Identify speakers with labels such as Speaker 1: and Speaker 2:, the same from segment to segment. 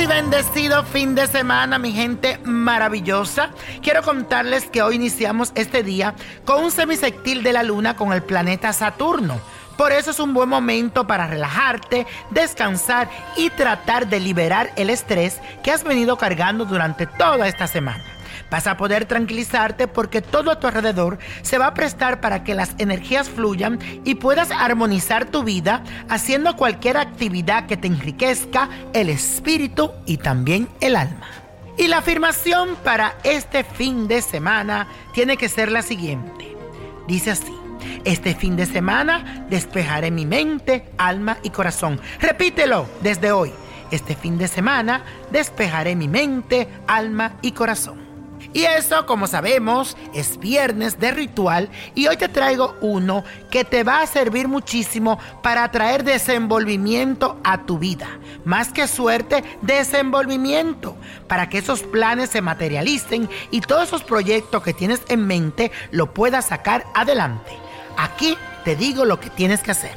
Speaker 1: Y bendecido fin de semana, mi gente maravillosa. Quiero contarles que hoy iniciamos este día con un semisectil de la luna con el planeta Saturno. Por eso es un buen momento para relajarte, descansar y tratar de liberar el estrés que has venido cargando durante toda esta semana. Vas a poder tranquilizarte porque todo a tu alrededor se va a prestar para que las energías fluyan y puedas armonizar tu vida haciendo cualquier actividad que te enriquezca el espíritu y también el alma. Y la afirmación para este fin de semana tiene que ser la siguiente. Dice así. Este fin de semana despejaré mi mente, alma y corazón. Repítelo desde hoy. Este fin de semana despejaré mi mente, alma y corazón. Y eso, como sabemos, es viernes de ritual y hoy te traigo uno que te va a servir muchísimo para traer desenvolvimiento a tu vida. Más que suerte, desenvolvimiento, para que esos planes se materialicen y todos esos proyectos que tienes en mente lo puedas sacar adelante. Aquí te digo lo que tienes que hacer.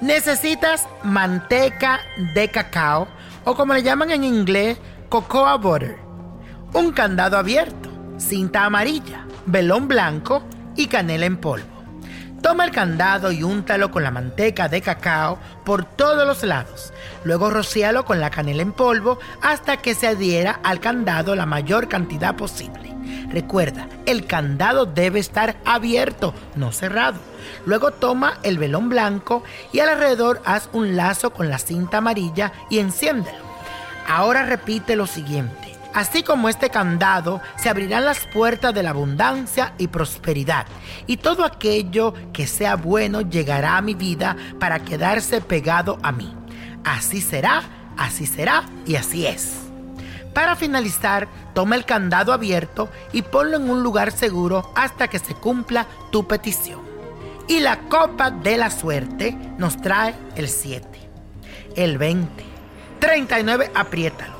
Speaker 1: Necesitas manteca de cacao o como le llaman en inglés, cocoa butter, un candado abierto, cinta amarilla, velón blanco y canela en polvo. Toma el candado y úntalo con la manteca de cacao por todos los lados. Luego rocíalo con la canela en polvo hasta que se adhiera al candado la mayor cantidad posible. Recuerda, el candado debe estar abierto, no cerrado. Luego toma el velón blanco y alrededor haz un lazo con la cinta amarilla y enciéndelo. Ahora repite lo siguiente. Así como este candado, se abrirán las puertas de la abundancia y prosperidad, y todo aquello que sea bueno llegará a mi vida para quedarse pegado a mí. Así será, así será y así es. Para finalizar, toma el candado abierto y ponlo en un lugar seguro hasta que se cumpla tu petición. Y la copa de la suerte nos trae el 7, el 20, 39, apriétalo.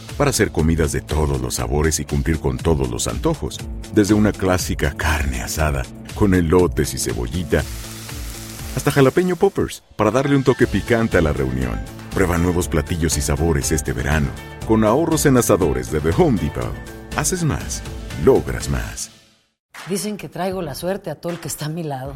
Speaker 2: Para hacer comidas de todos los sabores y cumplir con todos los antojos. Desde una clásica carne asada, con elotes y cebollita, hasta jalapeño poppers, para darle un toque picante a la reunión. Prueba nuevos platillos y sabores este verano, con ahorros en asadores de The Home Depot. Haces más, logras más.
Speaker 3: Dicen que traigo la suerte a todo el que está a mi lado.